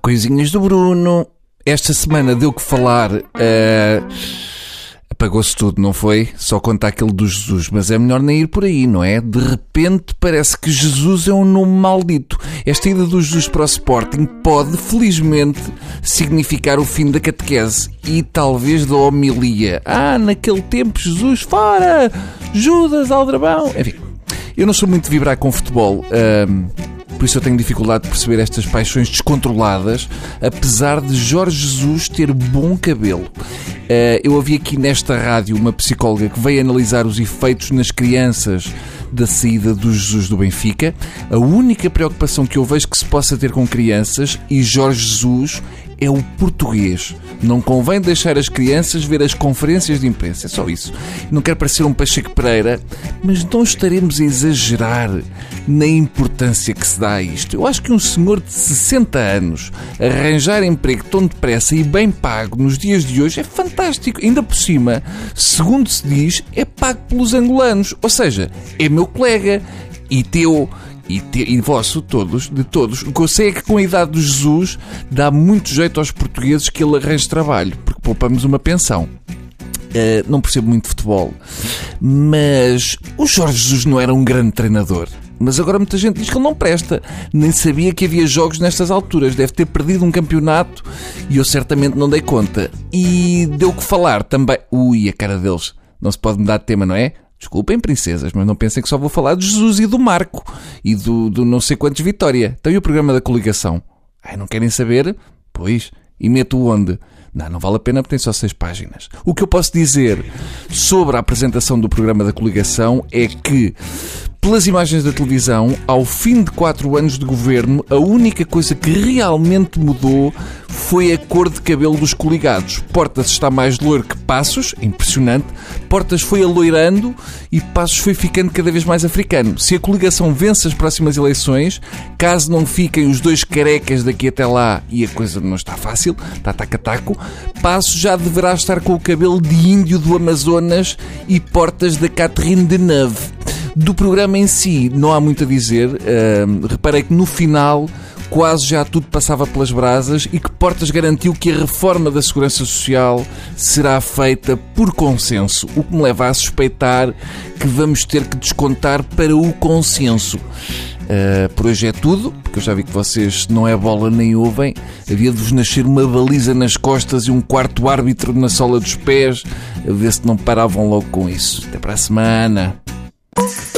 Coisinhas do Bruno. Esta semana deu que falar. Uh, Apagou-se tudo, não foi? Só conta aquele do Jesus, mas é melhor nem ir por aí, não é? De repente parece que Jesus é um nome maldito. Esta ida do Jesus para o Sporting pode, felizmente, significar o fim da catequese e talvez da homilia. Ah, naquele tempo, Jesus, fora! Judas, Aldrabão! Enfim, eu não sou muito de vibrar com futebol. Uh, por isso eu tenho dificuldade de perceber estas paixões descontroladas, apesar de Jorge Jesus ter bom cabelo. Uh, eu ouvi aqui nesta rádio uma psicóloga que veio analisar os efeitos nas crianças da saída do Jesus do Benfica. A única preocupação que eu vejo que se possa ter com crianças e Jorge Jesus é o português. Não convém deixar as crianças ver as conferências de imprensa, é só isso. Não quero parecer um Pacheco Pereira, mas não estaremos a exagerar na importância que se dá a isto. Eu acho que um senhor de 60 anos arranjar emprego tão depressa e bem pago nos dias de hoje é fantástico. Ainda por cima, segundo se diz, é pago pelos angolanos. Ou seja, é meu colega e teu e, te, e vosso, todos, de todos. O que eu sei é que com a idade do Jesus dá muito jeito aos portugueses que ele arranje trabalho, porque poupamos uma pensão. Uh, não percebo muito de futebol, mas o Jorge Jesus não era um grande treinador. Mas agora muita gente diz que ele não presta. Nem sabia que havia jogos nestas alturas. Deve ter perdido um campeonato e eu certamente não dei conta. E deu que falar também. Ui, a cara deles. Não se pode mudar de tema, não é? Desculpem, princesas, mas não pensem que só vou falar de Jesus e do Marco e do, do não sei quantos Vitória. Tem o programa da coligação. Ai, não querem saber? Pois. E meto onde? Não, não vale a pena porque tem só seis páginas. O que eu posso dizer sobre a apresentação do programa da coligação é que pelas imagens da televisão, ao fim de quatro anos de governo, a única coisa que realmente mudou foi a cor de cabelo dos coligados. Portas está mais loiro que Passos, impressionante. Portas foi aloirando e Passos foi ficando cada vez mais africano. Se a coligação vence as próximas eleições, caso não fiquem os dois carecas daqui até lá e a coisa não está fácil, está taco-taco, Passos já deverá estar com o cabelo de índio do Amazonas e Portas da Catherine Deneuve. Do programa em si, não há muito a dizer. Uh, reparei que no final quase já tudo passava pelas brasas e que Portas garantiu que a reforma da Segurança Social será feita por consenso, o que me leva a suspeitar que vamos ter que descontar para o consenso. Uh, por hoje é tudo, porque eu já vi que vocês não é bola nem ouvem. Havia de vos nascer uma baliza nas costas e um quarto árbitro na sola dos pés, a ver se não paravam logo com isso. Até para a semana. Oh.